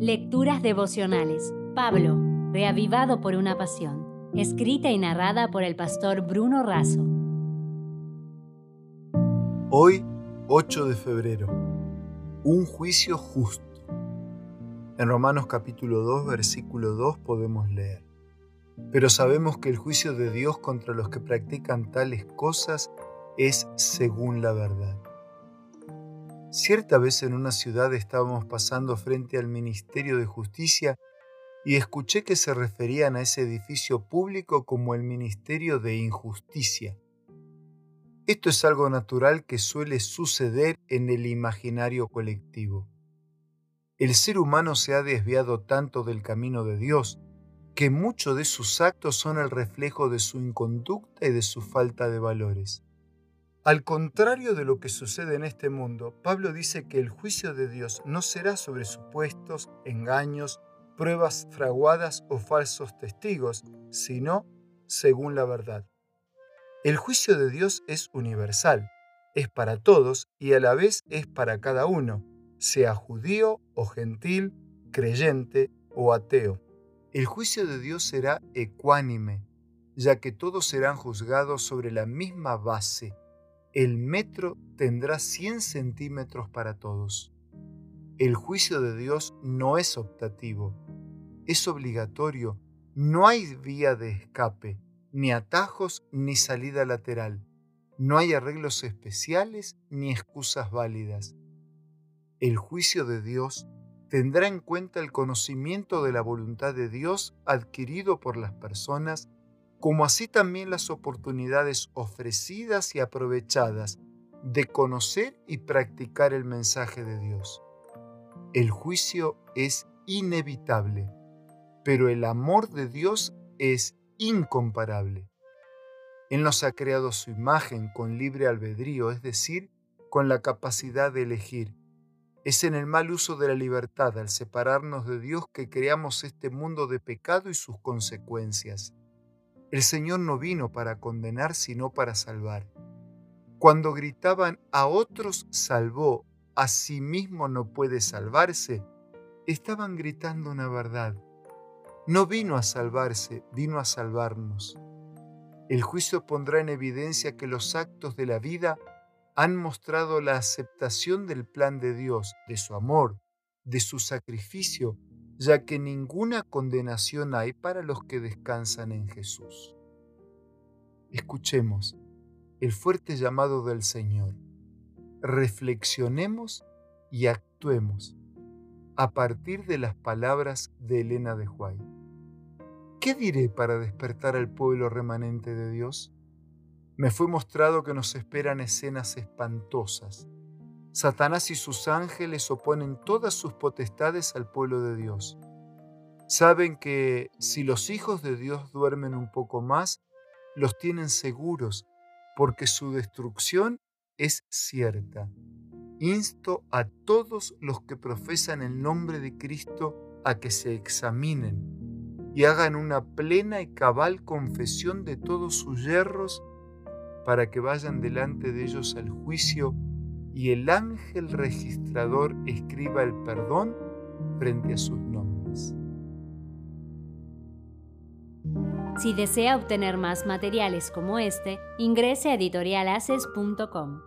Lecturas devocionales. Pablo, reavivado por una pasión. Escrita y narrada por el pastor Bruno Razo. Hoy, 8 de febrero. Un juicio justo. En Romanos capítulo 2, versículo 2 podemos leer. Pero sabemos que el juicio de Dios contra los que practican tales cosas es según la verdad. Cierta vez en una ciudad estábamos pasando frente al Ministerio de Justicia y escuché que se referían a ese edificio público como el Ministerio de Injusticia. Esto es algo natural que suele suceder en el imaginario colectivo. El ser humano se ha desviado tanto del camino de Dios que muchos de sus actos son el reflejo de su inconducta y de su falta de valores. Al contrario de lo que sucede en este mundo, Pablo dice que el juicio de Dios no será sobre supuestos, engaños, pruebas fraguadas o falsos testigos, sino según la verdad. El juicio de Dios es universal, es para todos y a la vez es para cada uno, sea judío o gentil, creyente o ateo. El juicio de Dios será ecuánime, ya que todos serán juzgados sobre la misma base el metro tendrá 100 centímetros para todos. El juicio de Dios no es optativo, es obligatorio, no hay vía de escape, ni atajos ni salida lateral, no hay arreglos especiales ni excusas válidas. El juicio de Dios tendrá en cuenta el conocimiento de la voluntad de Dios adquirido por las personas como así también las oportunidades ofrecidas y aprovechadas de conocer y practicar el mensaje de Dios. El juicio es inevitable, pero el amor de Dios es incomparable. Él nos ha creado su imagen con libre albedrío, es decir, con la capacidad de elegir. Es en el mal uso de la libertad, al separarnos de Dios, que creamos este mundo de pecado y sus consecuencias. El Señor no vino para condenar, sino para salvar. Cuando gritaban a otros salvó, a sí mismo no puede salvarse, estaban gritando una verdad. No vino a salvarse, vino a salvarnos. El juicio pondrá en evidencia que los actos de la vida han mostrado la aceptación del plan de Dios, de su amor, de su sacrificio ya que ninguna condenación hay para los que descansan en Jesús. Escuchemos el fuerte llamado del Señor. Reflexionemos y actuemos a partir de las palabras de Elena de Huay. ¿Qué diré para despertar al pueblo remanente de Dios? Me fue mostrado que nos esperan escenas espantosas Satanás y sus ángeles oponen todas sus potestades al pueblo de Dios. Saben que si los hijos de Dios duermen un poco más, los tienen seguros, porque su destrucción es cierta. Insto a todos los que profesan el nombre de Cristo a que se examinen y hagan una plena y cabal confesión de todos sus yerros para que vayan delante de ellos al juicio y el ángel registrador escriba el perdón frente a sus nombres. Si desea obtener más materiales como este, ingrese a editorialaces.com.